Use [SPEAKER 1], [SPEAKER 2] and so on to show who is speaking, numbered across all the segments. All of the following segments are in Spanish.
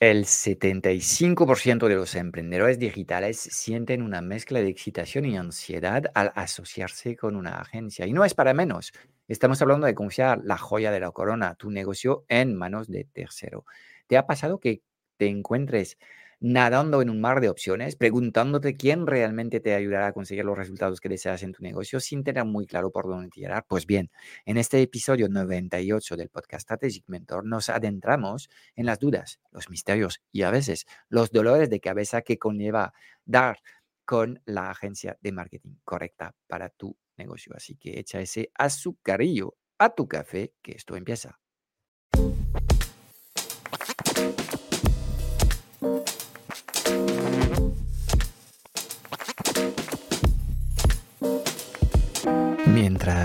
[SPEAKER 1] El 75% de los emprendedores digitales sienten una mezcla de excitación y ansiedad al asociarse con una agencia. Y no es para menos. Estamos hablando de confiar la joya de la corona, tu negocio, en manos de tercero. ¿Te ha pasado que te encuentres nadando en un mar de opciones, preguntándote quién realmente te ayudará a conseguir los resultados que deseas en tu negocio sin tener muy claro por dónde tirar. Pues bien, en este episodio 98 del podcast Strategic Mentor nos adentramos en las dudas, los misterios y a veces los dolores de cabeza que conlleva dar con la agencia de marketing correcta para tu negocio. Así que echa ese azucarillo a tu café, que esto empieza.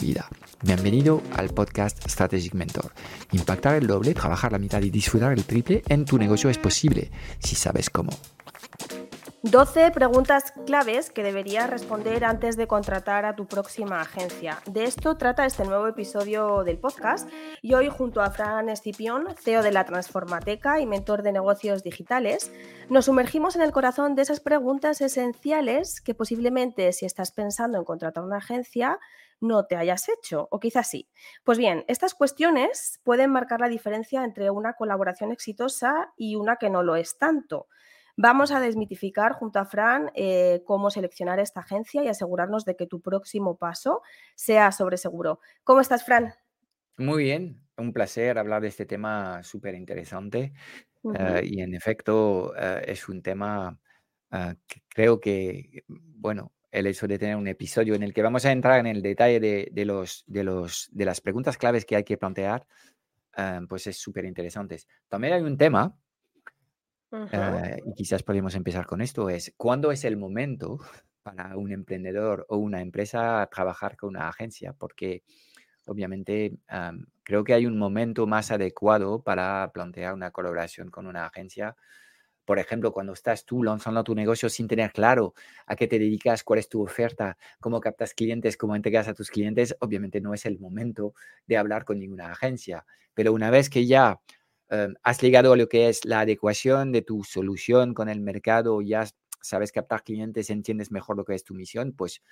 [SPEAKER 1] vida. Bienvenido al podcast Strategic Mentor. Impactar el doble, trabajar la mitad y disfrutar el triple en tu negocio es posible si sabes cómo.
[SPEAKER 2] 12 preguntas claves que deberías responder antes de contratar a tu próxima agencia. De esto trata este nuevo episodio del podcast y hoy junto a Fran Escipión, CEO de la Transformateca y mentor de negocios digitales, nos sumergimos en el corazón de esas preguntas esenciales que posiblemente si estás pensando en contratar una agencia no te hayas hecho, o quizás sí. Pues bien, estas cuestiones pueden marcar la diferencia entre una colaboración exitosa y una que no lo es tanto. Vamos a desmitificar junto a Fran eh, cómo seleccionar esta agencia y asegurarnos de que tu próximo paso sea sobre seguro. ¿Cómo estás, Fran?
[SPEAKER 1] Muy bien, un placer hablar de este tema súper interesante. Eh, y en efecto, eh, es un tema que creo que, bueno, el hecho de tener un episodio en el que vamos a entrar en el detalle de, los, de, los, de las preguntas claves que hay que plantear, pues es súper interesante. También hay un tema eh, y quizás podemos empezar con esto, es cuándo es el momento para un emprendedor o una empresa trabajar con una agencia, porque obviamente creo que hay un momento más adecuado para plantear una colaboración con una agencia. Por ejemplo, cuando estás tú lanzando tu negocio sin tener claro a qué te dedicas, cuál es tu oferta, cómo captas clientes, cómo entregas a tus clientes, obviamente no es el momento de hablar con ninguna agencia. Pero una vez que ya Em, has llegado a lo que es la adecuación de tu solución con el mercado, ya sabes captar clientes, entiendes mejor lo que es tu misión, pues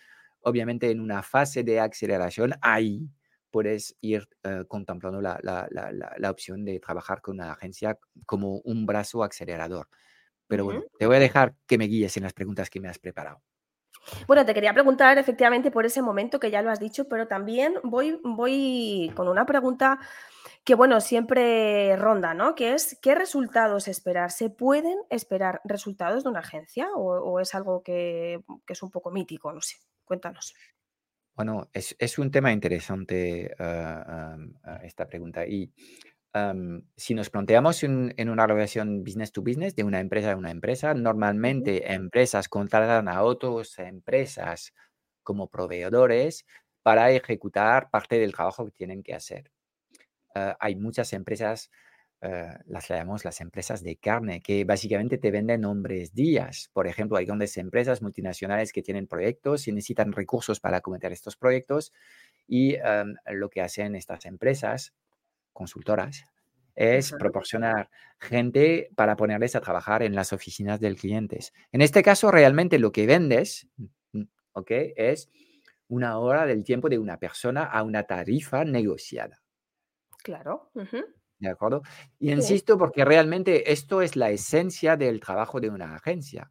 [SPEAKER 1] obviamente en una fase de aceleración ahí puedes ir eh, contemplando la, la, opción de trabajar con una agencia como un brazo acelerador. Pero bueno, te voy a dejar que me guíes en las preguntas que me has preparado.
[SPEAKER 2] Bueno, te quería preguntar efectivamente por ese momento que ya lo has dicho, pero también voy, con una pregunta que, bueno, siempre ronda, ¿no? Que es, ¿qué resultados esperar? ¿Se pueden esperar resultados de una agencia o, es algo que, es un poco mítico? No sé, cuéntanos.
[SPEAKER 1] Bueno, es, un tema interesante ah, ah, esta pregunta y si nos planteamos en, una relación business to business de una empresa a una empresa, normalmente empresas contratan a otras empresas como proveedores para ejecutar parte del trabajo que tienen que hacer. Ah, hay muchas empresas, ah, las llamamos las empresas de carne, que básicamente te venden hombres días. Por ejemplo, hay grandes empresas multinacionales que tienen proyectos y necesitan recursos para cometer estos proyectos y lo que hacen estas empresas consultoras es proporcionar gente para ponerles a trabajar en las oficinas del cliente. En este caso, realmente lo que vendes, mm, ¿ok? Es una hora del tiempo de una persona a una tarifa negociada.
[SPEAKER 2] Claro.
[SPEAKER 1] ¿De acuerdo? Y insisto porque realmente esto es la esencia del trabajo de una agencia.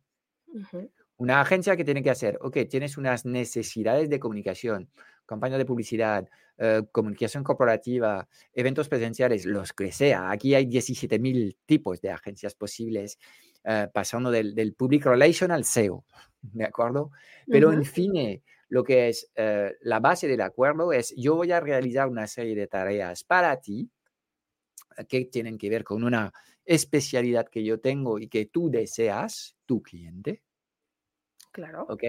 [SPEAKER 1] Una agencia que tiene que hacer, ok, tienes unas necesidades de comunicación, campaña de publicidad, eh, comunicación corporativa, eventos presenciales, los que sea. Aquí hay 17.000 tipos de agencias posibles, eh, pasando del, del, Public Relation al SEO, ¿de acuerdo? Pero en fin, lo que es eh, la base del acuerdo es yo voy a realizar una serie de tareas para ti eh, que tienen que ver con una especialidad que yo tengo y que tú deseas, tu cliente.
[SPEAKER 2] Claro.
[SPEAKER 1] ¿Ok?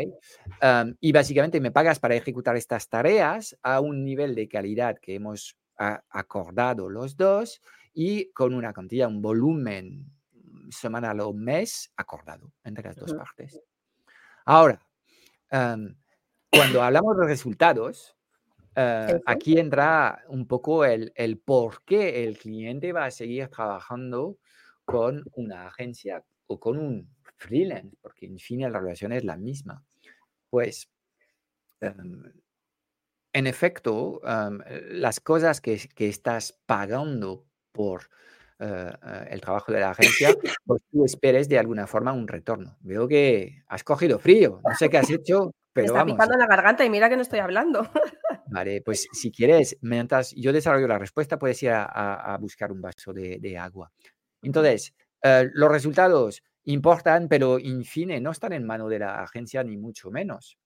[SPEAKER 1] y básicamente me pagas para ejecutar estas tareas a un nivel de calidad que hemos acordado los dos y con una cantidad, un volumen semanal o mes acordado entre las dos partes. Ahora, cuando hablamos de resultados, eh, aquí entra un poco el, el, por qué el cliente va a seguir trabajando con una agencia o con un freelance, porque en fin la relación es la misma. Pues, em, en efecto, em, las cosas que, que, estás pagando por eh, eh, el trabajo de la agencia, pues tú esperes de alguna forma un retorno. Veo que has cogido frío, no sé qué has hecho, pero
[SPEAKER 2] Me está picando la garganta y mira que no estoy hablando.
[SPEAKER 1] Vale, pues si quieres, mientras yo desarrollo la respuesta, puedes ir a, buscar un vaso de, agua. Entonces, eh, los resultados importan, pero en fin, no están en mano de la agencia ni mucho menos.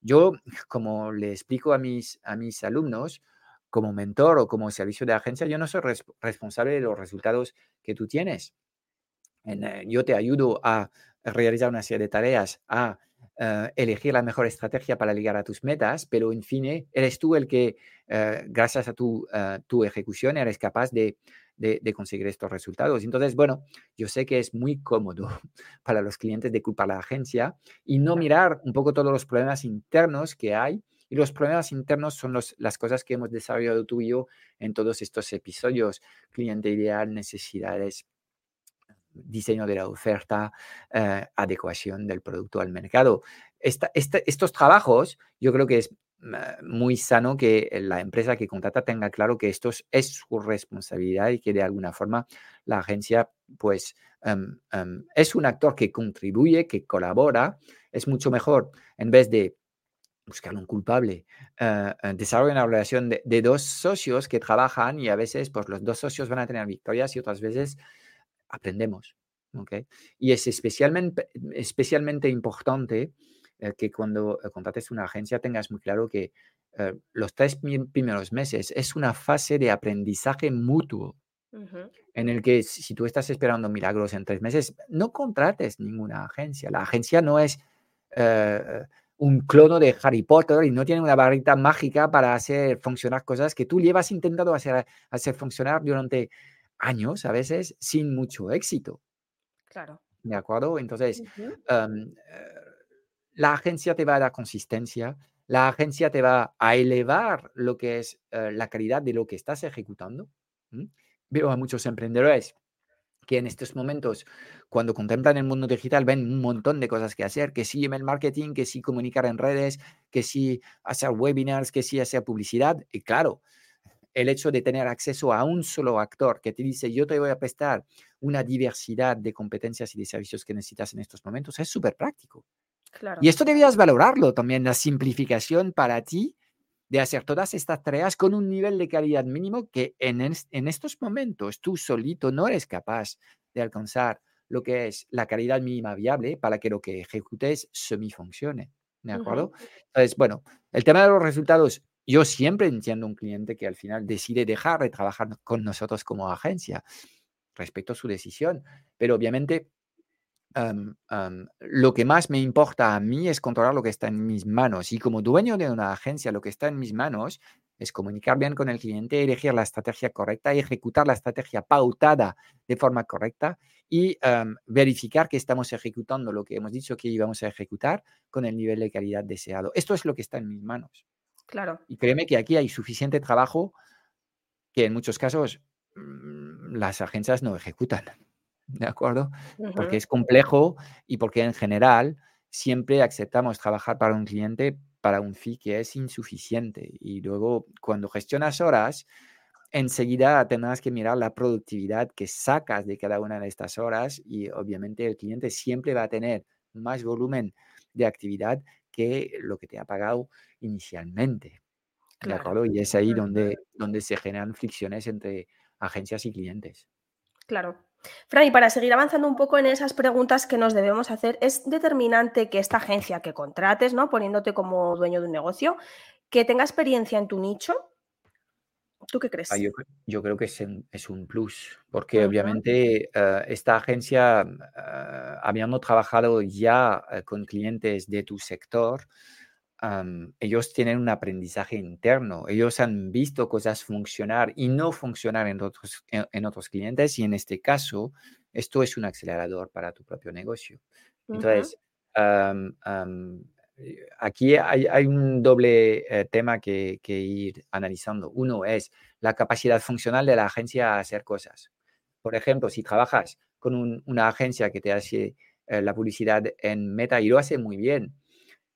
[SPEAKER 1] Yo, como le explico a mis, a mis alumnos, como mentor o como servicio de agencia, yo no soy responsable de los resultados que tú tienes. Eh, yo te ayudo a realizar una serie de tareas, a eh, elegir la mejor estrategia para llegar a tus metas, pero en fin, eres tú el que, eh, gracias a tu, tu, ejecución, eres capaz de, de, conseguir estos resultados. Entonces, bueno, yo sé que es muy cómodo para los clientes de culpar a la agencia y no mirar un poco todos los problemas internos que hay. Y los problemas internos son los, las cosas que hemos desarrollado tú y yo en todos estos episodios. Cliente ideal, necesidades, diseño de la oferta, eh, adecuación del producto al mercado. estos trabajos, yo creo que es muy sano que la empresa que contrata tenga claro que esto es su responsabilidad y que de alguna forma la agencia pues em, em, es un actor que contribuye, que colabora. Es mucho mejor en vez de buscar un culpable, uh, desarrollar una relación de, de, dos socios que trabajan y a veces pues los dos socios van a tener victorias y otras veces aprendemos. ¿okay? Y es especialmente, especialmente importante eh, que cuando eh, contrates una agencia tengas muy claro que eh, los tres primeros meses es una fase de aprendizaje mutuo. En el que si tú estás esperando milagros en tres meses, no contrates ninguna agencia. La agencia no es un clono de Harry Potter y no tiene una barrita mágica para hacer funcionar cosas que tú llevas intentando hacer, hacer funcionar durante años a veces sin mucho éxito.
[SPEAKER 2] Claro.
[SPEAKER 1] ¿De acuerdo? Entonces, eh, la agencia te va a dar consistencia, la agencia te va a elevar lo que es eh, la calidad de lo que estás ejecutando. Veo a muchos emprendedores que en estos momentos, cuando contemplan el mundo digital, ven un montón de cosas que hacer, que sí email marketing, que sí comunicar en redes, que sí hacer webinars, que sí hacer publicidad. Y claro, el hecho de tener acceso a un solo actor que te dice yo te voy a prestar una diversidad de competencias y de servicios que necesitas en estos momentos es súper práctico.
[SPEAKER 2] Claro.
[SPEAKER 1] Y esto debías valorarlo también, la simplificación para ti de hacer todas estas tareas con un nivel de calidad mínimo que en, en estos momentos tú solito no eres capaz de alcanzar lo que es la calidad mínima viable para que lo que ejecutes semi funcione. ¿De acuerdo? Entonces, bueno, el tema de los resultados yo siempre entiendo un cliente que al final decide dejar de trabajar con nosotros como agencia. respecto a su decisión, pero obviamente lo que más me importa a mí es controlar lo que está en mis manos. Y como dueño de una agencia, lo que está en mis manos es comunicar bien con el cliente, elegir la estrategia correcta, ejecutar la estrategia pautada de forma correcta y verificar que estamos ejecutando lo que hemos dicho que íbamos a ejecutar con el nivel de calidad deseado. Esto es lo que está en mis manos.
[SPEAKER 2] Claro.
[SPEAKER 1] Y créeme que aquí hay suficiente trabajo que en muchos casos mm, las agencias no ejecutan. ¿De acuerdo? Porque es complejo y porque en general siempre aceptamos trabajar para un cliente para un fee que es insuficiente. Y luego, cuando gestionas horas, enseguida tendrás que mirar la productividad que sacas de cada una de estas horas y obviamente el cliente siempre va a tener más volumen de actividad que lo que te ha pagado inicialmente. Claro. Y es ahí donde, donde se generan fricciones entre agencias y clientes.
[SPEAKER 2] Claro. Fran, y para seguir avanzando un poco en esas preguntas que nos debemos hacer, ¿es determinante que esta agencia que contrates, ¿no? poniéndote como dueño de un negocio, que tenga experiencia en tu nicho? ¿Tú qué crees?
[SPEAKER 1] Ah, yo, creo que es, un plus, porque obviamente eh, esta agencia, uh, habíamos trabajado ya eh, con clientes de tu sector, ellos tienen un aprendizaje interno, ellos han visto cosas funcionar y no funcionar en otros, en, otros clientes y en este caso, esto es un acelerador para tu propio negocio. Entonces, eh, aquí hay, un doble eh, tema que, ir analizando. Uno es la capacidad funcional de la agencia a hacer cosas. Por ejemplo, si trabajas con una agencia que te hace eh, la publicidad en Meta y lo hace muy bien,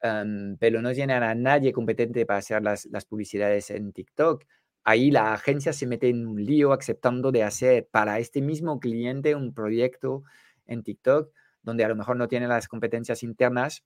[SPEAKER 1] em, pero no tienen a nadie competente para hacer las, las publicidades en TikTok, ahí la agencia se mete en un lío aceptando de hacer para este mismo cliente un proyecto en TikTok donde a lo mejor no tiene las competencias internas.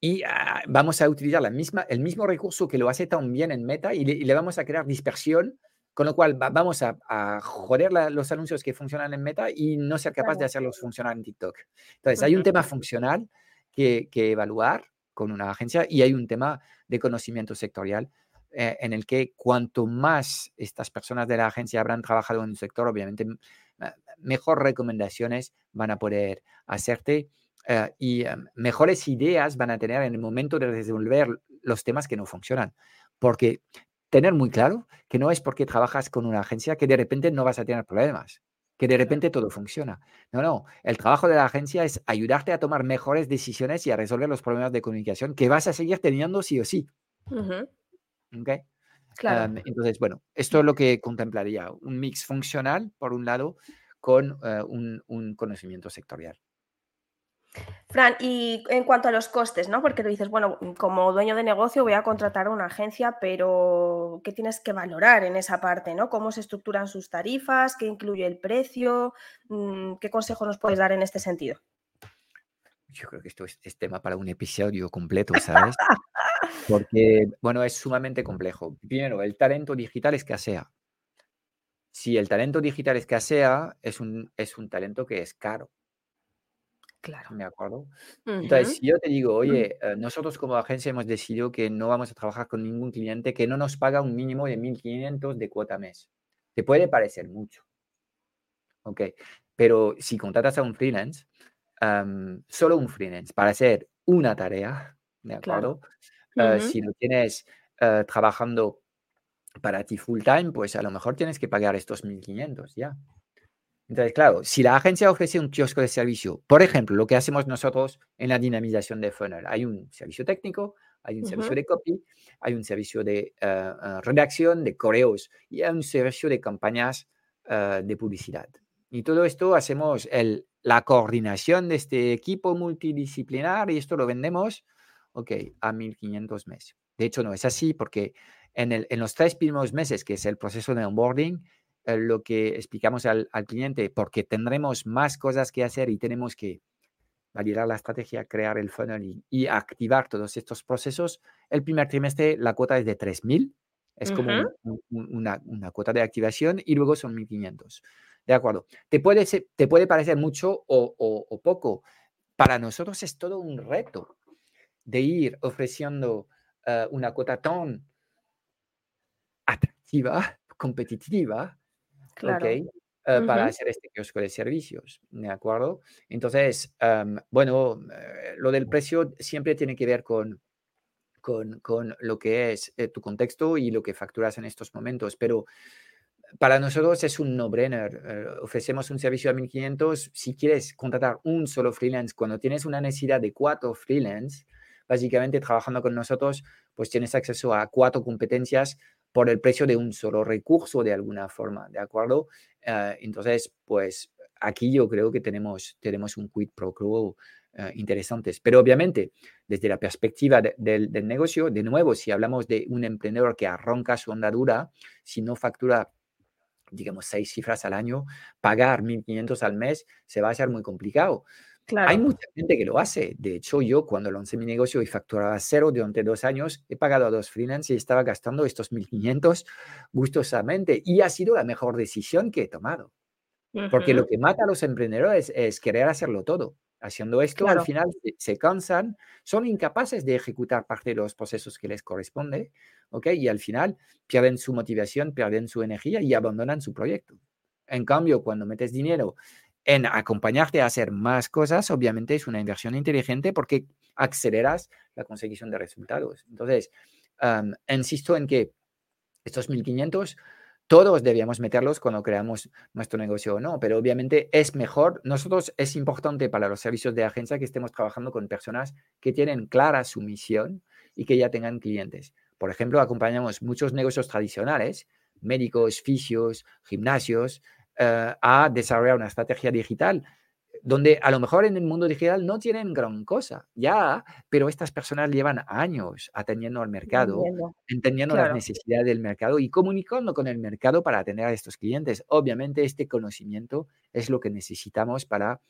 [SPEAKER 1] Y ah, vamos a utilizar la misma, el mismo recurso que lo hace tan bien en Meta y le, vamos a crear dispersión, con lo cual vamos a, joder los anuncios que funcionan en Meta y no ser capaz de hacerlos funcionar en TikTok. Entonces, hay un tema funcional que, evaluar con una agencia y hay un tema de conocimiento sectorial eh, en el que cuanto más estas personas de la agencia habrán trabajado en un sector, obviamente mejor recomendaciones van a poder hacerte eh, y em, mejores ideas van a tener en el momento de resolver los temas que no funcionan. Porque tener muy claro que no es porque trabajas con una agencia que de repente no vas a tener problemas, que de repente todo funciona. No, no, el trabajo de la agencia es ayudarte a tomar mejores decisiones y a resolver los problemas de comunicación que vas a seguir teniendo sí o sí.
[SPEAKER 2] Claro.
[SPEAKER 1] Em, entonces, bueno, esto es lo que contemplaría, un mix funcional, por un lado, con eh, un conocimiento sectorial.
[SPEAKER 2] Fran, y en cuanto a los costes, ¿no? Porque tú dices, bueno, como dueño de negocio voy a contratar a una agencia, pero ¿qué tienes que valorar en esa parte, ¿no? ¿Cómo se estructuran sus tarifas? ¿Qué incluye el precio? Mm, ¿Qué consejo nos puedes dar en este sentido?
[SPEAKER 1] Yo creo que esto es, tema para un episodio completo, ¿sabes? Porque, bueno, es sumamente complejo. Primero, el talento digital escasea. Si el talento digital escasea, es un, es un talento que es caro.
[SPEAKER 2] Claro.
[SPEAKER 1] ¿Me acuerdo? Entonces, si yo te digo, oye, eh, nosotros como agencia hemos decidido que no vamos a trabajar con ningún cliente que no nos paga un mínimo de 1.500 de cuota mes. Te puede parecer mucho. Ok. Pero si contratas a un freelance, solo un freelance para hacer una tarea, ¿de acuerdo? Eh, si lo tienes eh, trabajando para ti full time, pues a lo mejor tienes que pagar estos 1.500 ya. Entonces, claro, si la agencia ofrece un kiosco de servicio, por ejemplo, lo que hacemos nosotros en la dinamización de funnel, hay un servicio técnico, hay un servicio de copy, hay un servicio de eh, eh, redacción, de correos y hay un servicio de campañas eh, de publicidad. Y todo esto hacemos el, la coordinación de este equipo multidisciplinar y esto lo vendemos, ok, a 1.500 meses. De hecho, no es así porque en, el, en los tres primeros meses, que es el proceso de onboarding, lo que explicamos al, cliente, porque tendremos más cosas que hacer y tenemos que validar la estrategia, crear el funnel y, activar todos estos procesos, el primer trimestre la cuota es de 3.000, es como una, cuota de activación y luego son 1.500. De acuerdo. Te puede, te puede parecer mucho o, poco. Para nosotros es todo un reto de ir ofreciendo eh, una cuota tan atractiva, competitiva, eh, para hacer este kiosco de servicios, ¿de acuerdo? Entonces, bueno, eh, lo del precio siempre tiene que ver con, con, con lo que es eh, tu contexto y lo que facturas en estos momentos, pero para nosotros es un no-brainer. ofrecemos un servicio a 1500. Si quieres contratar un solo freelance, cuando tienes una necesidad de cuatro freelance, básicamente trabajando con nosotros, pues tienes acceso a cuatro competencias por el precio de un solo recurso de alguna forma, ¿de acuerdo? Ah, entonces, pues aquí yo creo que tenemos, tenemos un quid pro quo uh, interesantes. Pero obviamente, desde la perspectiva del negocio, de nuevo, si hablamos de un emprendedor que arranca su andadura, si no factura digamos, seis cifras al año, pagar 1.500 al mes se va a hacer muy complicado. Hay mucha gente que lo hace. De hecho, yo cuando lancé mi negocio y facturaba cero durante dos años, he pagado a dos freelancers y estaba gastando estos 1.500 gustosamente. Y ha sido la mejor decisión que he tomado. Porque lo que mata a los emprendedores es querer hacerlo todo. Haciendo esto, al final se, cansan, son incapaces de ejecutar parte de los procesos que les corresponde, ¿ok? Y al final pierden su motivación, pierden su energía y abandonan su proyecto. En cambio, cuando metes dinero en acompañarte a hacer más cosas, obviamente es una inversión inteligente porque aceleras la consecución de resultados. Entonces, insisto en que estos 1.500 todos debíamos meterlos cuando creamos nuestro negocio o no, pero obviamente es mejor, nosotros es importante para los servicios de agencia que estemos trabajando con personas que tienen clara su misión y que ya tengan clientes. Por ejemplo, acompañamos muchos negocios tradicionales, médicos, fisios, gimnasios, eh, a desarrollar una estrategia digital donde a lo mejor en el mundo digital no tienen gran cosa, ya, pero estas personas llevan años atendiendo al mercado, entendiendo las necesidades del mercado y comunicando con el mercado para atender a estos clientes. Obviamente este conocimiento es lo que necesitamos para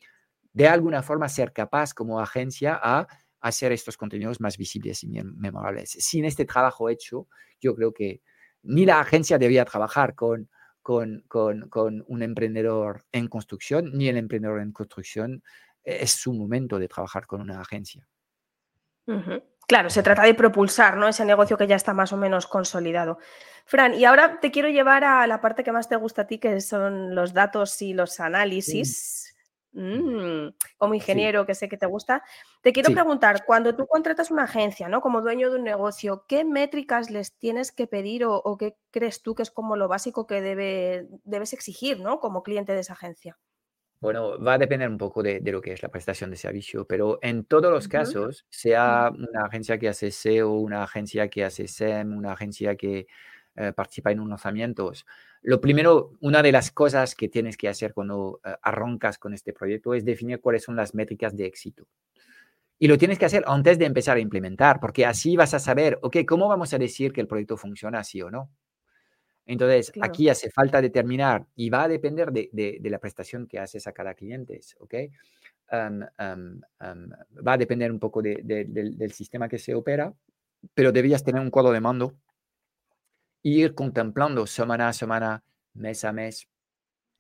[SPEAKER 1] de alguna forma ser capaz como agencia a hacer estos contenidos más visibles y memorables. Sin este trabajo hecho, yo creo que ni la agencia debía trabajar con con, un emprendedor en construcción, ni el emprendedor en construcción eh, es su momento de trabajar con una agencia.
[SPEAKER 2] Claro, se trata de propulsar ¿no? ese negocio que ya está más o menos consolidado. Fran, y ahora te quiero llevar a la parte que más te gusta a ti, que son los datos y los análisis. Mm, como ingeniero, que sé que te gusta, te quiero preguntar, cuando tú contratas una agencia, ¿no? Como dueño de un negocio, ¿qué métricas les tienes que pedir o, qué crees tú que es como lo básico que debe, debes exigir, ¿no? Como cliente de esa agencia.
[SPEAKER 1] Bueno, va a depender un poco de, lo que es la prestación de servicio, pero en todos los casos, sea una agencia que hace SEO, una agencia que hace SEM, una agencia que eh, participa en unos lanzamientos, lo primero, una de las cosas que tienes que hacer cuando eh, arrancas con este proyecto es definir cuáles son las métricas de éxito. Y lo tienes que hacer antes de empezar a implementar, porque así vas a saber, ok, ¿cómo vamos a decir que el proyecto funciona sí o no? Entonces, aquí hace falta determinar y va a depender de, la prestación que haces a cada cliente, ¿ok? va a depender un poco del sistema que se opera, pero debías tener un cuadro de mando ir contemplando semana a semana, mes a mes,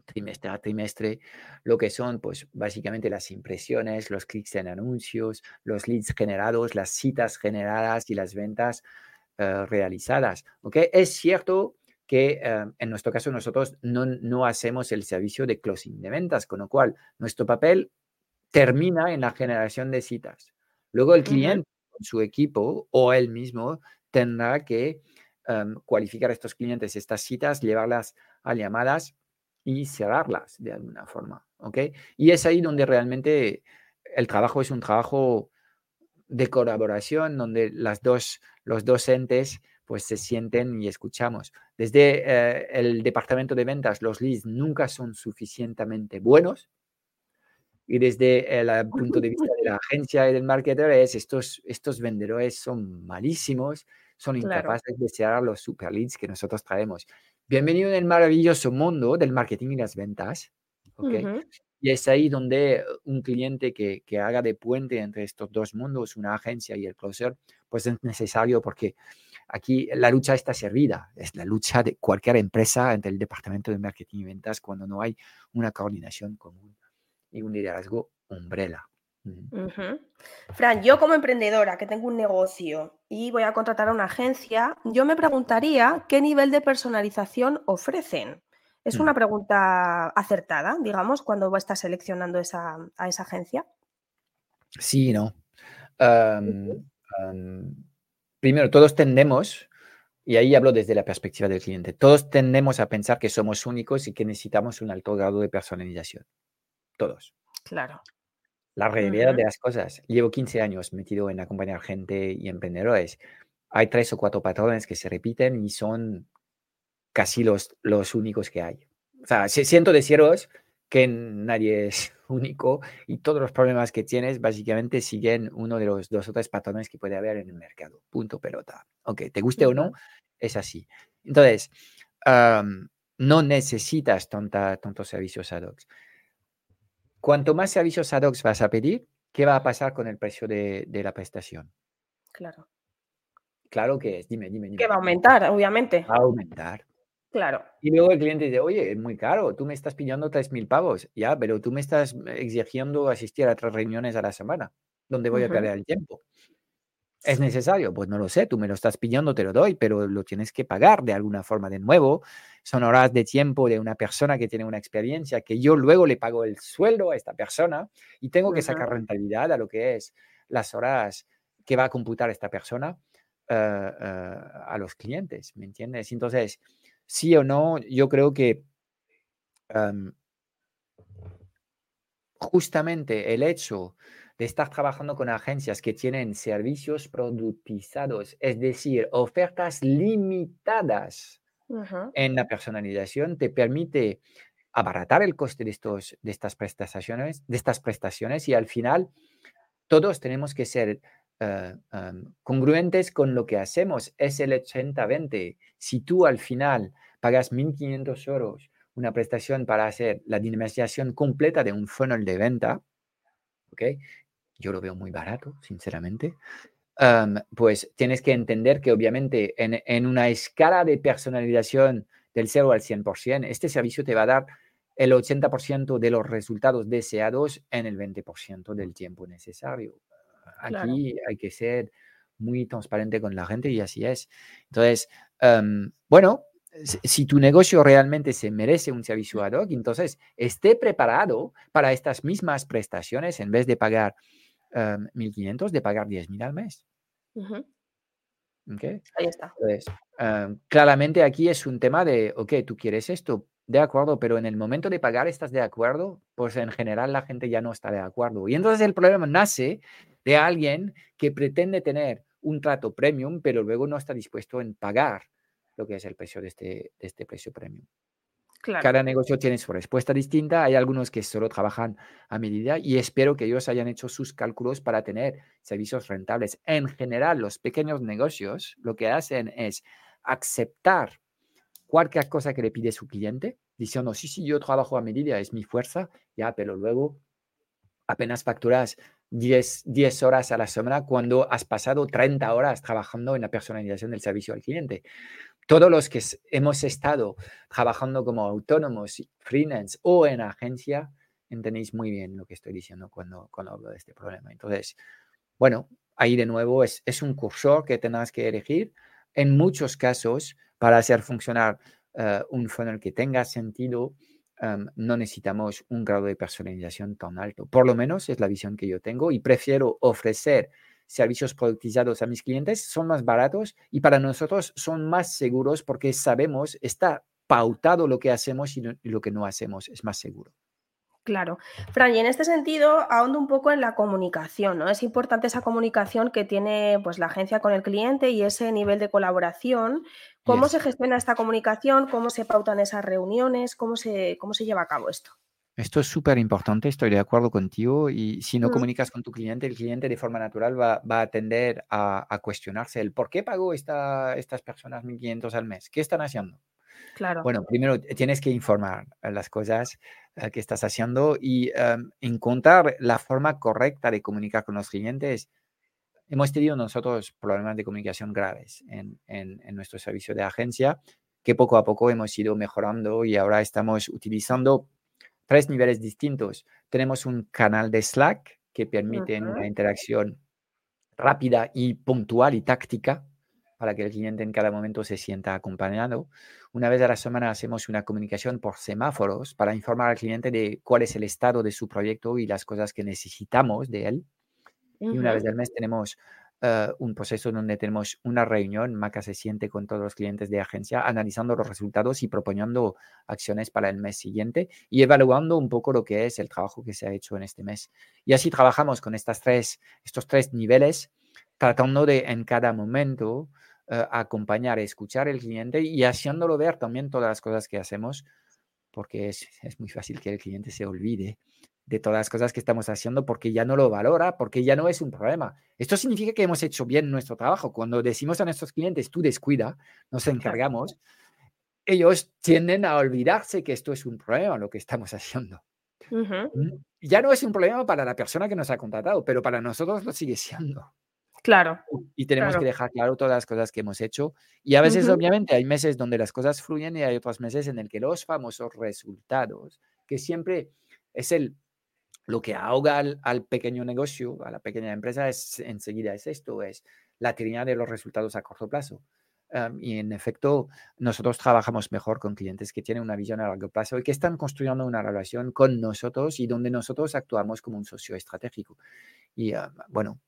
[SPEAKER 1] trimestre a trimestre, lo que son, pues, básicamente las impresiones, los clics en anuncios, los leads generados, las citas generadas y las ventas eh, realizadas. ¿ok? Es cierto que eh, en nuestro caso nosotros no, no hacemos el servicio de closing de ventas, con lo cual nuestro papel termina en la generación de citas. Luego el cliente con su equipo o él mismo tendrá que Em, cualificar a estos clientes estas citas, llevarlas a llamadas y cerrarlas de alguna forma. ¿ok? Y es ahí donde realmente el trabajo es un trabajo de colaboración, donde las dos, los dos entes pues se sienten y escuchamos. Desde eh, el departamento de ventas, los leads nunca son suficientemente buenos. Y desde el punto de vista de la agencia y del marketer, es estos, estos vendedores son malísimos son incapaces de cerrar los super leads que nosotros traemos. Bienvenido en el maravilloso mundo del marketing y las ventas. ¿okay? Y es ahí donde un cliente que, que, haga de puente entre estos dos mundos, una agencia y el closer, pues es necesario porque aquí la lucha está servida. Es la lucha de cualquier empresa entre el departamento de marketing y ventas cuando no hay una coordinación común y un liderazgo umbrella.
[SPEAKER 2] Fran, yo como emprendedora que tengo un negocio y voy a contratar a una agencia, yo me preguntaría qué nivel de personalización ofrecen. Es mm. una pregunta acertada, digamos, cuando estás seleccionando esa, a esa agencia.
[SPEAKER 1] Sí, no. primero, todos tendemos, y ahí hablo desde la perspectiva del cliente, todos tendemos a pensar que somos únicos y que necesitamos un alto grado de personalización. Todos.
[SPEAKER 2] Claro.
[SPEAKER 1] La realidad de las cosas, llevo 15 años metido en acompañar gente y emprendedores. Hay tres o cuatro patrones que se repiten y son casi los, los únicos que hay. O sea, siento deciros que nadie es único y todos los problemas que tienes básicamente siguen uno de los dos o tres patrones que puede haber en el mercado. Punto pelota. Ok, te guste o no, es así. Entonces, no necesitas tanta, tantos servicios ad hoc. Cuanto más servicios ad hoc vas a pedir, ¿qué va a pasar con el precio de, la prestación?
[SPEAKER 2] Claro.
[SPEAKER 1] Claro que es, dime, dime, dime.
[SPEAKER 2] Que va a aumentar, obviamente.
[SPEAKER 1] Va a aumentar.
[SPEAKER 2] Claro.
[SPEAKER 1] Y luego el cliente dice, oye, es muy caro, tú me estás pidiendo 3.000 pavos, ya, pero tú me estás exigiendo asistir a tres reuniones a la semana, donde voy a perder el tiempo. ¿Es necesario? Pues no lo sé, tú me lo estás pidiendo, te lo doy, pero lo tienes que pagar de alguna forma de nuevo. Son horas de tiempo de una persona que tiene una experiencia que yo luego le pago el sueldo a esta persona y tengo que sacar rentabilidad a lo que es las horas que va a computar esta persona eh, eh, a los clientes, ¿me entiendes? Entonces, sí o no, yo creo que justamente el hecho de estar trabajando con agencias que tienen servicios productizados, es decir, ofertas limitadas en la personalización, te permite abaratar el coste de, estos, de, estas prestaciones, de estas prestaciones y al final todos tenemos que ser eh, congruentes con lo que hacemos. Es el 80-20. Si tú al final pagas 1.500 euros una prestación para hacer la dinamización completa de un funnel de venta, ¿ok? Yo lo veo muy barato, sinceramente. Pues tienes que entender que obviamente en, en, una escala de personalización del 0 al 100%, este servicio te va a dar el 80% de los resultados deseados en el 20% del tiempo necesario. Aquí hay que ser muy transparente con la gente y así es. Entonces, bueno, si tu negocio realmente se merece un servicio ad hoc, entonces esté preparado para estas mismas prestaciones en vez de pagar 1.500, de pagar 10.000 al mes.
[SPEAKER 2] Ahí está.
[SPEAKER 1] claramente aquí es un tema de, ok, tú quieres esto, de acuerdo, pero en el momento de pagar estás de acuerdo, pues en general la gente ya no está de acuerdo. Y entonces el problema nace de alguien que pretende tener un trato premium, pero luego no está dispuesto en pagar lo que es el precio de este, este precio premium. Cada negocio tiene su respuesta distinta. Hay algunos que solo trabajan a medida y espero que ellos hayan hecho sus cálculos para tener servicios rentables. En general, los pequeños negocios lo que hacen es aceptar cualquier cosa que le pide su cliente, diciendo, sí, sí, yo trabajo a medida, es mi fuerza, ya, pero luego apenas facturas 10, 10 horas a la semana cuando has pasado 30 horas trabajando en la personalización del servicio al cliente. Todos los que hemos estado trabajando como autónomos, freelance o en agencia, entendéis muy bien lo que estoy diciendo cuando, hablo de este problema. Entonces, bueno, ahí de nuevo es, un cursor que tendrás que elegir. En muchos casos, para hacer funcionar eh, un funnel que tenga sentido, no necesitamos un grado de personalización tan alto. Por lo menos es la visión que yo tengo y prefiero ofrecer servicios productizados a mis clientes, son más baratos y para nosotros son más seguros porque sabemos, está pautado lo que hacemos y lo que no hacemos, es más seguro.
[SPEAKER 2] Claro. Fran, y en este sentido, ahondo un poco en la comunicación, ¿no? Es importante esa comunicación que tiene pues, la agencia con el cliente y ese nivel de colaboración. ¿Cómo se gestiona esta comunicación? ¿Cómo se pautan esas reuniones? ¿Cómo se, cómo se lleva a cabo esto?
[SPEAKER 1] Esto es súper importante, estoy de acuerdo contigo. Y si no comunicas con tu cliente, el cliente de forma natural va, a tender a, cuestionarse el por qué pagó esta, estas personas 1.500 al mes. ¿Qué están haciendo?
[SPEAKER 2] Claro.
[SPEAKER 1] Bueno, primero tienes que informar las cosas eh, que estás haciendo y em, encontrar la forma correcta de comunicar con los clientes. Hemos tenido nosotros problemas de comunicación graves en, en, nuestro servicio de agencia que poco a poco hemos ido mejorando y ahora estamos utilizando tres niveles distintos. Tenemos un canal de Slack que permite una interacción rápida y puntual y táctica para que el cliente en cada momento se sienta acompañado. Una vez a la semana hacemos una comunicación por semáforos para informar al cliente de cuál es el estado de su proyecto y las cosas que necesitamos de él. Y una vez al mes tenemos eh, un proceso donde tenemos una reunión, Maca se siente con todos los clientes de agencia, analizando los resultados y proponiendo acciones para el mes siguiente y evaluando un poco lo que es el trabajo que se ha hecho en este mes. Y así trabajamos con estas tres, estos tres niveles, tratando de en cada momento uh, acompañar, escuchar al cliente y haciéndolo ver también todas las cosas que hacemos, porque es, es, muy fácil que el cliente se olvide de todas las cosas que estamos haciendo porque ya no lo valora, porque ya no es un problema. Esto significa que hemos hecho bien nuestro trabajo. Cuando decimos a nuestros clientes, tú descuida, nos encargamos, ellos tienden a olvidarse que esto es un problema, lo que estamos haciendo. Mm, ya no es un problema para la persona que nos ha contratado, pero para nosotros lo sigue siendo.
[SPEAKER 2] Claro.
[SPEAKER 1] Y tenemos que dejar claro todas las cosas que hemos hecho. Y a veces, obviamente, hay meses donde las cosas fluyen y hay otros meses en el que los famosos resultados, que siempre es el, lo que ahoga al, pequeño negocio, a la pequeña empresa, es enseguida es esto, es la tirina de los resultados a corto plazo. y en efecto, nosotros trabajamos mejor con clientes que tienen una visión a largo plazo y que están construyendo una relación con nosotros y donde nosotros actuamos como un socio estratégico. Y bueno,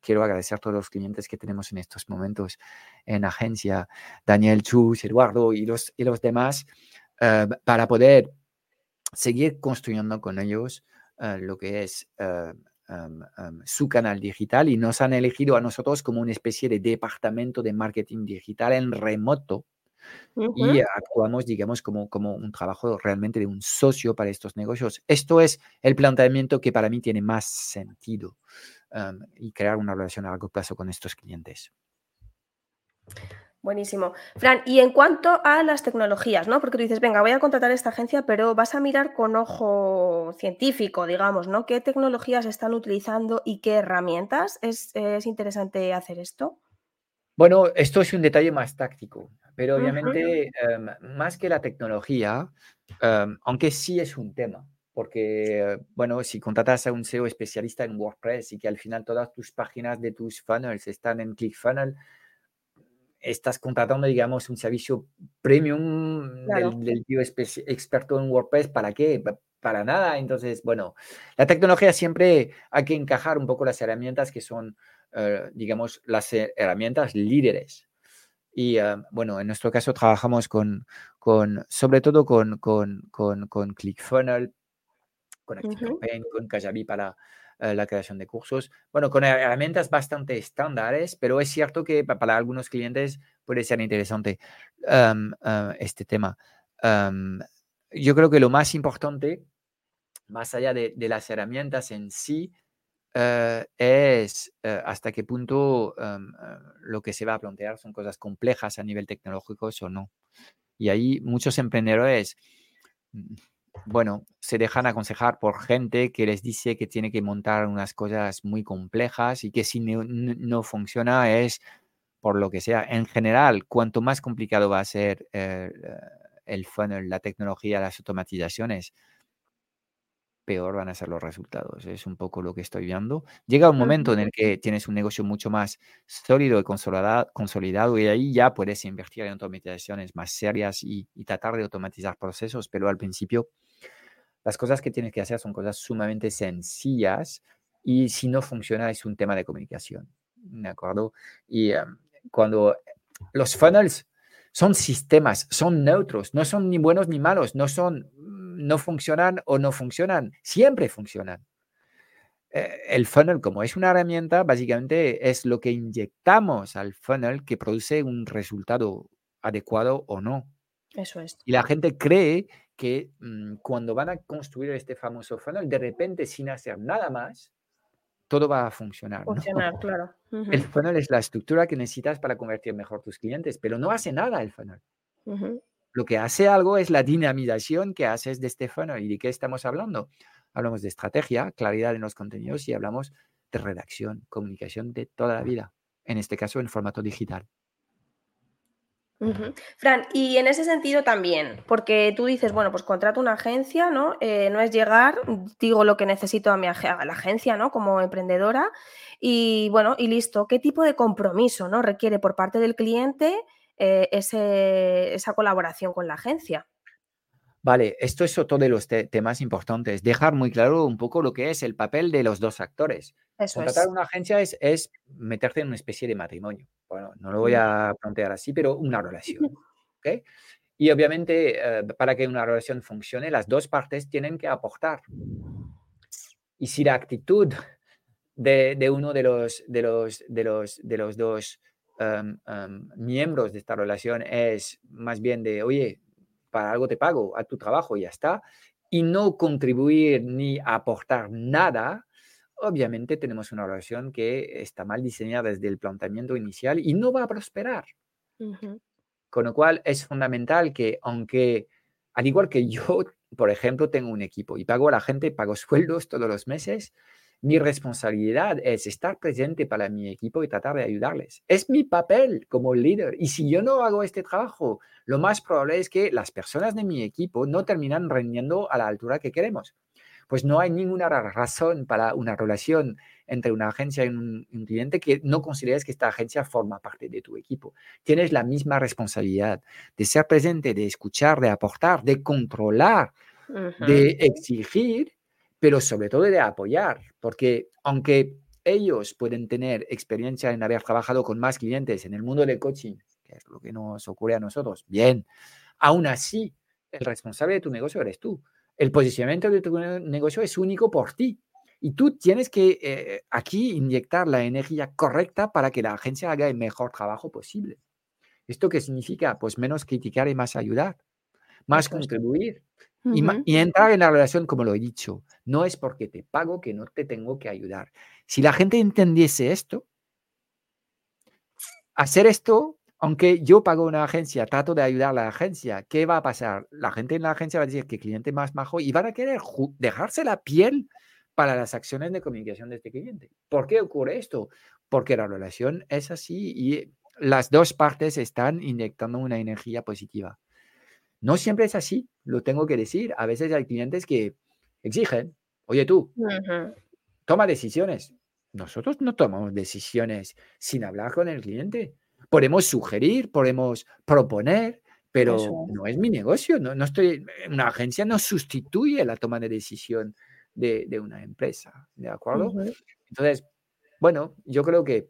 [SPEAKER 1] quiero agradecer a todos los clientes que tenemos en estos momentos en agencia, Daniel, Chus, Eduardo y los, y los demás, para poder seguir construyendo con ellos lo que es su canal digital y nos han elegido a nosotros como una especie de departamento de marketing digital en remoto y actuamos, digamos, como, como un trabajo realmente de un socio para estos negocios. Esto es el planteamiento que para mí tiene más sentido y crear una relación a largo plazo con estos clientes.
[SPEAKER 2] Buenísimo. Fran, y en cuanto a las tecnologías, ¿no? Porque tú dices, venga, voy a contratar esta agencia, pero vas a mirar con ojo científico, digamos, ¿no? ¿Qué tecnologías están utilizando y qué herramientas? ¿Es, interesante hacer esto?
[SPEAKER 1] Bueno, esto es un detalle más táctico, pero obviamente, em, más que la tecnología, em, aunque sí es un tema, porque, bueno, si contratas a un SEO especialista en WordPress y que al final todas tus páginas de tus funnels están en ClickFunnels, estás contratando, digamos, un servicio premium del, tío experto en WordPress, ¿para qué? Para nada. Entonces, bueno, la tecnología siempre hay que encajar un poco las herramientas que son, eh, digamos, las herramientas líderes. Y eh, bueno, en nuestro caso trabajamos con, con sobre todo con, con, con, con ClickFunnels, con ActiveCampaign, con Kajabi para eh, la creación de cursos. Bueno, con herramientas bastante estándares, pero es cierto que para algunos clientes puede ser interesante em, eh, este tema. Em, yo creo que lo más importante, más allá de, las herramientas en sí, eh, es hasta qué punto em, lo que se va a plantear son cosas complejas a nivel tecnológico o no. Y ahí muchos emprendedores bueno, se dejan aconsejar por gente que les dice que tiene que montar unas cosas muy complejas y que si no, funciona es por lo que sea. En general, cuanto más complicado va a ser eh, el funnel, la tecnología, las automatizaciones, peor van a ser los resultados. Es un poco lo que estoy viendo. Llega un momento en el que tienes un negocio mucho más sólido y consolidado, y ahí ya puedes invertir en automatizaciones más serias y, y, tratar de automatizar procesos, pero al principio las cosas que tienes que hacer son cosas sumamente sencillas y si no funciona es un tema de comunicación. ¿De acuerdo? Y em, cuando los funnels son sistemas, son neutros, no son ni buenos ni malos, no son, no funcionan o no funcionan, siempre funcionan. Eh, el funnel, como es una herramienta, básicamente es lo que inyectamos al funnel que produce un resultado adecuado o no.
[SPEAKER 2] Eso es.
[SPEAKER 1] Y la gente cree que mm, cuando van a construir este famoso funnel, de repente, sin hacer nada más, todo va a funcionar.
[SPEAKER 2] Funcionar, claro.
[SPEAKER 1] El funnel es la estructura que necesitas para convertir mejor tus clientes, pero no hace nada el funnel. Lo que hace algo es la dinamización que haces de funnel. ¿Y de qué estamos hablando? Hablamos de estrategia, claridad en los contenidos y hablamos de redacción, comunicación de toda la vida, en este caso en formato digital.
[SPEAKER 2] Fran, y en ese sentido también, porque tú dices, bueno, pues contrato una agencia, ¿no? Eh, no es llegar, digo lo que necesito a, mi a la agencia, ¿no? Como emprendedora, y bueno, y listo. ¿Qué tipo de compromiso, ¿no? Requiere por parte del cliente eh, esa colaboración con la agencia?
[SPEAKER 1] Vale, esto es otro de los temas importantes. Dejar muy claro un poco lo que es el papel de los dos actores.
[SPEAKER 2] Eso
[SPEAKER 1] Contratar una agencia es, es, meterte en una especie de matrimonio. Bueno, no lo voy mm. a plantear así, pero una relación. ¿okay? Y obviamente, eh, para que una relación funcione, las dos partes tienen que aportar. Y si la actitud de, de uno de los, de los, de los, de los dos em, em, miembros de esta relación es más bien de, oye, para algo te pago, a tu trabajo y ya está, y no contribuir ni aportar nada, obviamente tenemos una relación que está mal diseñada desde el planteamiento inicial y no va a prosperar. Con lo cual es fundamental que aunque, al igual que yo, por ejemplo, tengo un equipo y pago a la gente, pago sueldos todos los meses, Mi responsabilidad es estar presente para mi equipo y tratar de ayudarles. Es mi papel como líder. Y si yo no hago este trabajo, lo más probable es que las personas de mi equipo no terminan rendiendo a la altura que queremos. Pues no hay ninguna razón para una relación entre una agencia y un, cliente que no consideres que esta agencia forma parte de tu equipo. Tienes la misma responsabilidad de ser presente, de escuchar, de aportar, de controlar, de exigir pero sobre todo de apoyar, porque aunque ellos pueden tener experiencia en haber trabajado con más clientes en el mundo del coaching, que es lo que nos ocurre a nosotros, bien, aún así, el responsable de tu negocio eres tú. El posicionamiento de tu negocio es único por ti. Y tú tienes que eh, aquí inyectar la energía correcta para que la agencia haga el mejor trabajo posible. ¿Esto qué significa? Pues menos criticar y más ayudar, más contribuir, y, entrar en la relación, como lo he dicho, no es porque te pago que no te tengo que ayudar. Si la gente entendiese esto, hacer esto, aunque yo pago una agencia, trato de ayudar a la agencia, ¿qué va a pasar? La gente en la agencia va a decir que cliente más majo y van a querer dejarse la piel para las acciones de comunicación de este cliente. ¿Por qué ocurre esto? Porque la relación es así y las dos partes están inyectando una energía positiva. No siempre es así, lo tengo que decir. A veces hay clientes que exigen, oye tú, toma decisiones. Nosotros no tomamos decisiones sin hablar con el cliente. Podemos sugerir, podemos proponer, pero no es mi negocio. No, no, estoy, una agencia no sustituye la toma de decisión de, una empresa. ¿De acuerdo? Entonces, bueno, yo creo que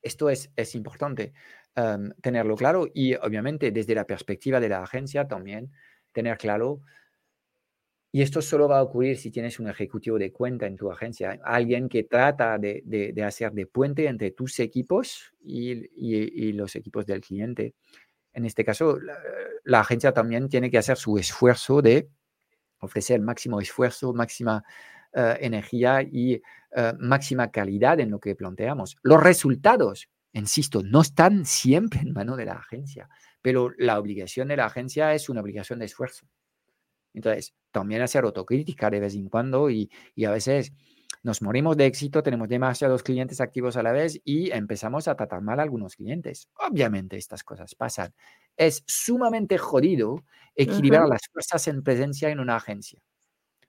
[SPEAKER 1] esto es, es importante. Em, tenerlo claro y obviamente desde la perspectiva de la agencia también tener claro, y esto solo va a ocurrir si tienes un ejecutivo de cuenta en tu agencia, alguien que trata de, de, hacer de puente entre tus equipos y, y, los equipos del cliente. En este caso, la, agencia también tiene que hacer su esfuerzo de ofrecer el máximo esfuerzo, máxima eh, energía y eh, máxima calidad en lo que planteamos. Los resultados insisto, no están siempre en mano de la agencia, pero la obligación de la agencia es una obligación de esfuerzo. Entonces, también hacer autocrítica de vez en cuando y, a veces nos morimos de éxito, tenemos demasiados clientes activos a la vez y empezamos a tratar mal a algunos clientes. Obviamente estas cosas pasan. Es sumamente jodido equilibrar las fuerzas en presencia en una agencia.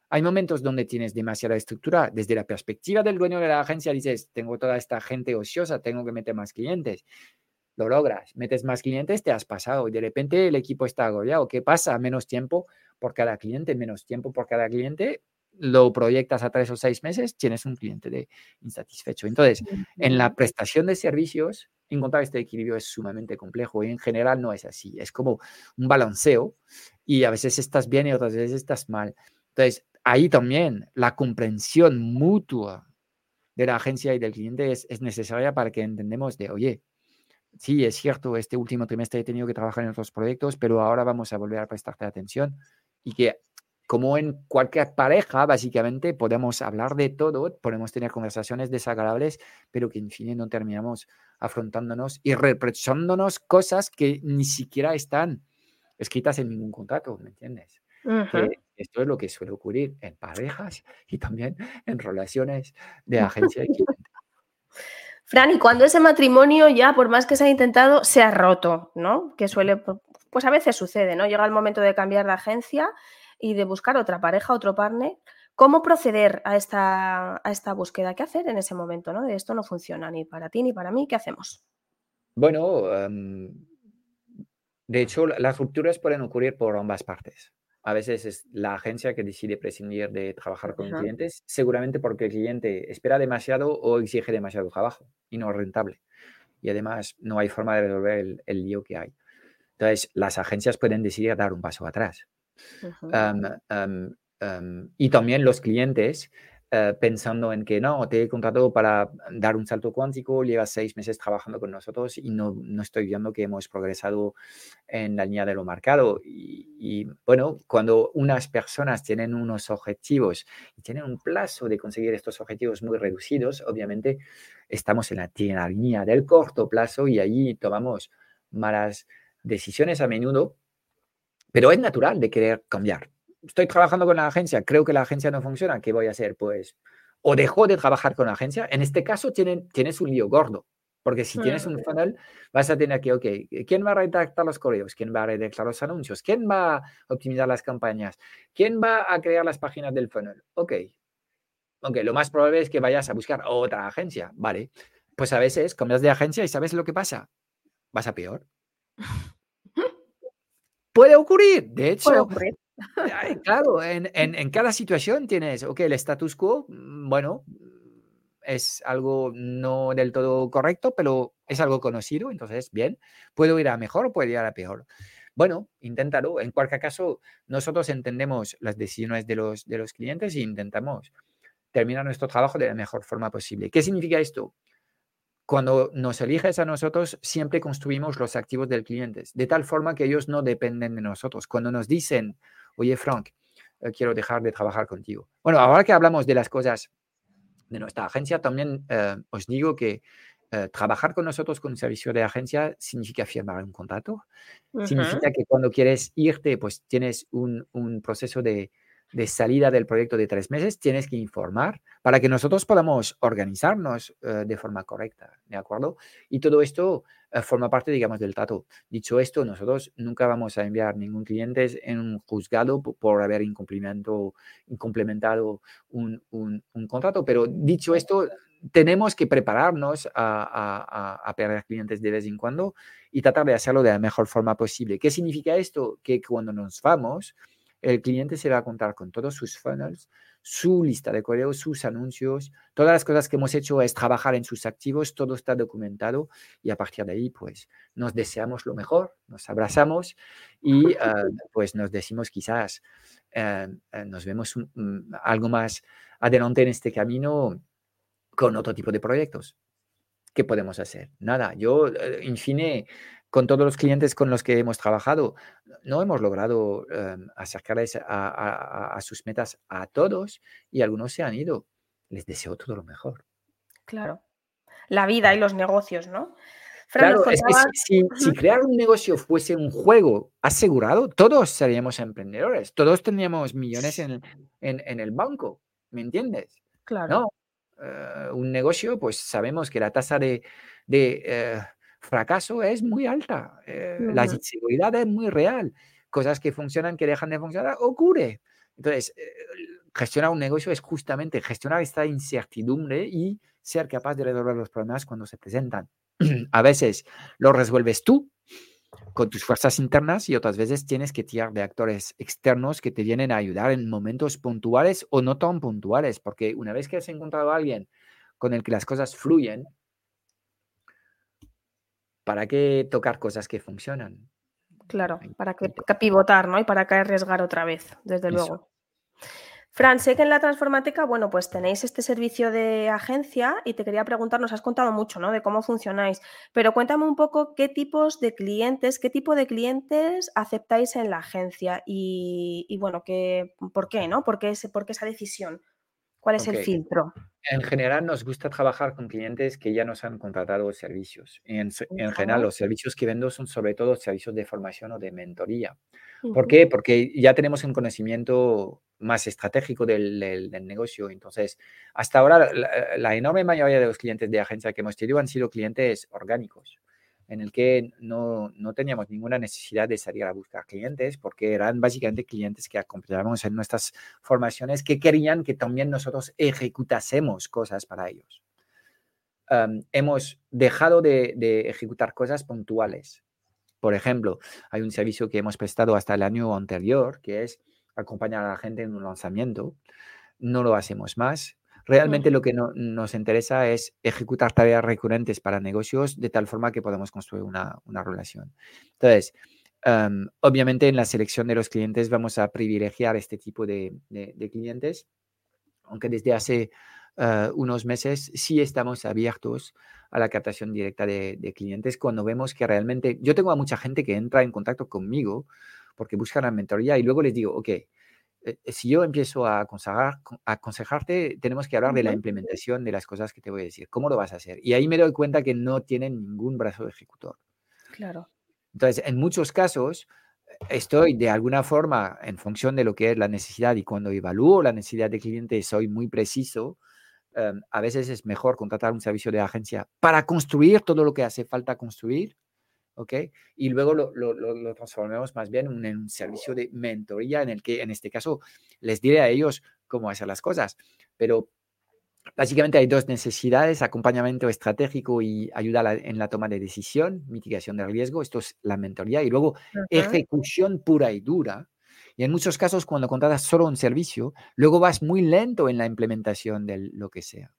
[SPEAKER 1] Hay momentos donde tienes demasiada estructura. Desde la perspectiva del dueño de la agencia dices, tengo toda esta gente ociosa, tengo que meter más clientes. Lo logras, metes más clientes, te has pasado y de repente el equipo está agobiado. ¿Qué pasa? Menos tiempo por cada cliente, menos tiempo por cada cliente. Lo proyectas a tres o seis meses, tienes un cliente de insatisfecho. Entonces, en la prestación de servicios, encontrar este equilibrio es sumamente complejo y en general no es así. Es como un balanceo y a veces estás bien y otras veces estás mal. Entonces, ahí también la comprensión mutua de la agencia y del cliente es, necesaria para que entendamos de, oye, sí, es cierto, este último trimestre he tenido que trabajar en otros proyectos, pero ahora vamos a volver a prestarte atención y que como en cualquier pareja, básicamente podemos hablar de todo, podemos tener conversaciones desagradables, pero que en fin no terminamos afrontándonos y reprochándonos cosas que ni siquiera están escritas en ningún contrato, ¿me entiendes? Esto es lo que suele ocurrir en parejas y también en relaciones de agencia cliente.
[SPEAKER 2] Fran, y cuando ese matrimonio ya, por más que se ha intentado, se ha roto, ¿no? Que suele, pues a veces sucede, ¿no? Llega el momento de cambiar de agencia y de buscar otra pareja, otro partner. ¿Cómo proceder a esta, a esta búsqueda? ¿Qué hacer en ese momento, ¿no? De esto no funciona ni para ti ni para mí, ¿qué hacemos?
[SPEAKER 1] Bueno, em, de hecho, las rupturas pueden ocurrir por ambas partes a veces es la agencia que decide prescindir de trabajar con clientes, seguramente porque el cliente espera demasiado o exige demasiado trabajo y no es rentable. Y además no hay forma de resolver el, lío que hay. Entonces, las agencias pueden decidir dar un paso atrás. y también los clientes eh, pensando en que no, te he contratado para dar un salto cuántico, llevas seis meses trabajando con nosotros y no, no estoy viendo que hemos progresado en la línea de lo marcado. Y, bueno, cuando unas personas tienen unos objetivos y tienen un plazo de conseguir estos objetivos muy reducidos, obviamente estamos en la, línea del corto plazo y ahí tomamos malas decisiones a menudo, pero es natural de querer cambiar estoy trabajando con la agencia, creo que la agencia no funciona, ¿qué voy a hacer? Pues o dejó de trabajar con la agencia, en este caso tienes un lío gordo. Porque si tienes un funnel, vas a tener que, ok, ¿quién va a redactar los correos? ¿Quién va a redactar los anuncios? ¿Quién va a optimizar las campañas? ¿Quién va a crear las páginas del funnel? Ok. Ok, lo más probable es que vayas a buscar otra agencia, ¿vale? Pues a veces cambias de agencia y ¿sabes lo que pasa? Vas a peor. Puede ocurrir, de hecho. Puede ocurrir. Claro, en, en, en, cada situación tienes, ok, el status quo, mm, bueno, es algo no del todo correcto, pero es algo conocido, entonces, bien, puedo ir a mejor o puedo ir a peor. Bueno, inténtalo. En cualquier caso, nosotros entendemos las decisiones de los, de los clientes e intentamos terminar nuestro trabajo de la mejor forma posible. ¿Qué significa esto? Cuando nos eliges a nosotros, siempre construimos los activos del cliente, de tal forma que ellos no dependen de nosotros. Cuando nos dicen, oye, Frank, eh, quiero dejar de trabajar contigo. Bueno, ahora que hablamos de las cosas de nuestra agencia, también eh, os digo que eh, trabajar con nosotros con un servicio de agencia significa firmar un contrato. Significa que cuando quieres irte, pues tienes un, un proceso de, de salida del proyecto de tres meses, tienes que informar para que nosotros podamos organizarnos eh, de forma correcta, ¿de acuerdo? Y todo esto eh, forma parte, digamos, del trato. Dicho esto, nosotros nunca vamos a enviar ningún cliente en un juzgado por, haber incumplimiento, incumplimentado un, un, contrato, pero dicho esto, tenemos que prepararnos a, a, a, perder clientes de vez en cuando y tratar de hacerlo de la mejor forma posible. ¿Qué significa esto? Que cuando nos vamos, el cliente se va a contar con todos sus funnels, su lista de correos, sus anuncios, todas las cosas que hemos hecho es trabajar en sus activos, todo está documentado y a partir de ahí pues nos deseamos lo mejor, nos abrazamos y ah, pues nos decimos quizás eh, eh, nos vemos algo más adelante en este camino con otro tipo de proyectos. ¿Qué podemos hacer? Nada, yo, eh, en fin, con todos los clientes con los que hemos trabajado, no hemos logrado em, acercarles a, sus metas a todos y algunos se han ido. Les deseo todo lo mejor.
[SPEAKER 2] Claro. La vida y los negocios, ¿no?
[SPEAKER 1] claro, es que si, crear un negocio fuese un juego asegurado, todos seríamos emprendedores, todos tendríamos millones en, el banco, ¿me entiendes?
[SPEAKER 2] Claro.
[SPEAKER 1] No, eh, un negocio, pues sabemos que la tasa de, eh, fracaso es muy alta, eh, la inseguridad es muy real, cosas que funcionan, que dejan de funcionar, ocurre. Entonces, eh, gestionar un negocio es justamente gestionar esta incertidumbre y ser capaz de resolver los problemas cuando se presentan. A veces lo resuelves tú con tus fuerzas internas y otras veces tienes que tirar de actores externos que te vienen a ayudar en momentos puntuales o no tan puntuales, porque una vez que has encontrado a alguien con el que las cosas fluyen, ¿para qué tocar cosas que funcionan?
[SPEAKER 2] Claro, para que, pivotar, ¿no? Y para que arriesgar otra vez, desde luego. Fran, sé que en la Transformática, bueno, pues tenéis este servicio de agencia y te quería preguntar, nos has contado mucho, ¿no? De cómo funcionáis, pero cuéntame un poco qué tipos de clientes, qué tipo de clientes aceptáis en la agencia y, bueno, que, ¿por qué, no? ¿Por qué, por qué esa decisión? ¿Cuál es el filtro?
[SPEAKER 1] En general nos gusta trabajar con clientes que ya nos han contratado servicios. En, en general los servicios que vendo son sobre todo servicios de formación o de mentoría. ¿Por qué? Porque ya tenemos un conocimiento más estratégico del, del, negocio. Entonces, hasta ahora la, la, enorme mayoría de los clientes de agencia que hemos tenido han sido clientes orgánicos en el que no, no, teníamos ninguna necesidad de salir a buscar clientes porque eran básicamente clientes que acompañábamos en nuestras formaciones que querían que también nosotros ejecutásemos cosas para ellos. hemos dejado de, de, ejecutar cosas puntuales. Por ejemplo, hay un servicio que hemos prestado hasta el año anterior, que es acompañar a la gente en un lanzamiento. No lo hacemos más. Realmente lo que nos interesa es ejecutar tareas recurrentes para negocios de tal forma que podamos construir una, relación. Entonces, obviamente en la selección de los clientes vamos a privilegiar este tipo de, clientes, aunque desde hace ah, unos meses sí estamos abiertos a la captación directa de, de, clientes cuando vemos que realmente, yo tengo a mucha gente que entra en contacto conmigo porque buscan la mentoría y luego les digo, ok, si yo empiezo a, aconsejarte, tenemos que hablar de la implementación de las cosas que te voy a decir. ¿Cómo lo vas a hacer? Y ahí me doy cuenta que no tienen ningún brazo ejecutor.
[SPEAKER 2] Claro.
[SPEAKER 1] Entonces, en muchos casos, estoy de alguna forma en función de lo que es la necesidad y cuando evalúo la necesidad del cliente soy muy preciso em, a veces es mejor contratar un servicio de agencia para construir todo lo que hace falta construir, ¿ok? Y luego lo, lo, transformemos más bien en un servicio de mentoría en el que, en este caso, les diré a ellos cómo hacer las cosas. Pero Básicamente hay dos necesidades, acompañamiento estratégico y ayuda en la toma de decisión, mitigación del riesgo, esto es la mentoría, y luego ejecución pura y dura. Y en muchos casos, cuando contratas solo un servicio, luego vas muy lento en la implementación de lo que sea.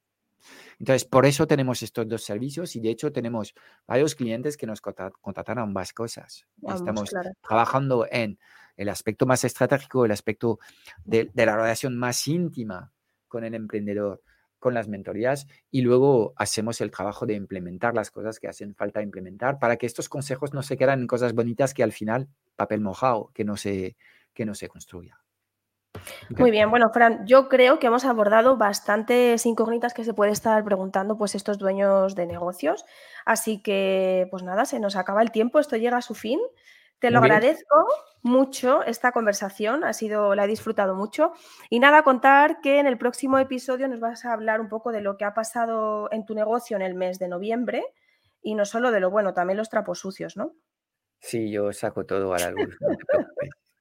[SPEAKER 1] Entonces, por eso tenemos estos dos servicios y de hecho tenemos varios clientes que nos contratan ambas cosas. Estamos trabajando en el aspecto más estratégico, el aspecto de la relación más íntima con el emprendedor con las mentorías y luego hacemos el trabajo de implementar las cosas que hacen falta implementar para que estos consejos no se quedan en cosas bonitas que al final papel mojado, que no se, que no se construya.
[SPEAKER 2] Muy bien, bueno, Fran, yo creo que hemos abordado bastantes incógnitas que se puede estar preguntando pues estos dueños de negocios. Así que, pues nada, se nos acaba el tiempo, esto llega a su fin. Te lo agradezco mucho esta conversación, ha sido, la he disfrutado mucho. Y nada, contar que en el próximo episodio nos vas a hablar un poco de lo que ha pasado en tu negocio en el mes de noviembre y no solo de lo bueno, también los trapos sucios, ¿no?
[SPEAKER 1] Sí, yo saco todo a la luz.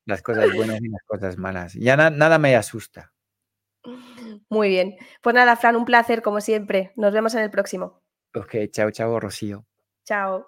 [SPEAKER 1] Las cosas buenas y las cosas malas. Ya nada me asusta.
[SPEAKER 2] Muy bien. Pues nada, Fran, un placer como siempre. Nos vemos en el próximo.
[SPEAKER 1] Ok, chao, chao, Rocío.
[SPEAKER 2] Chao.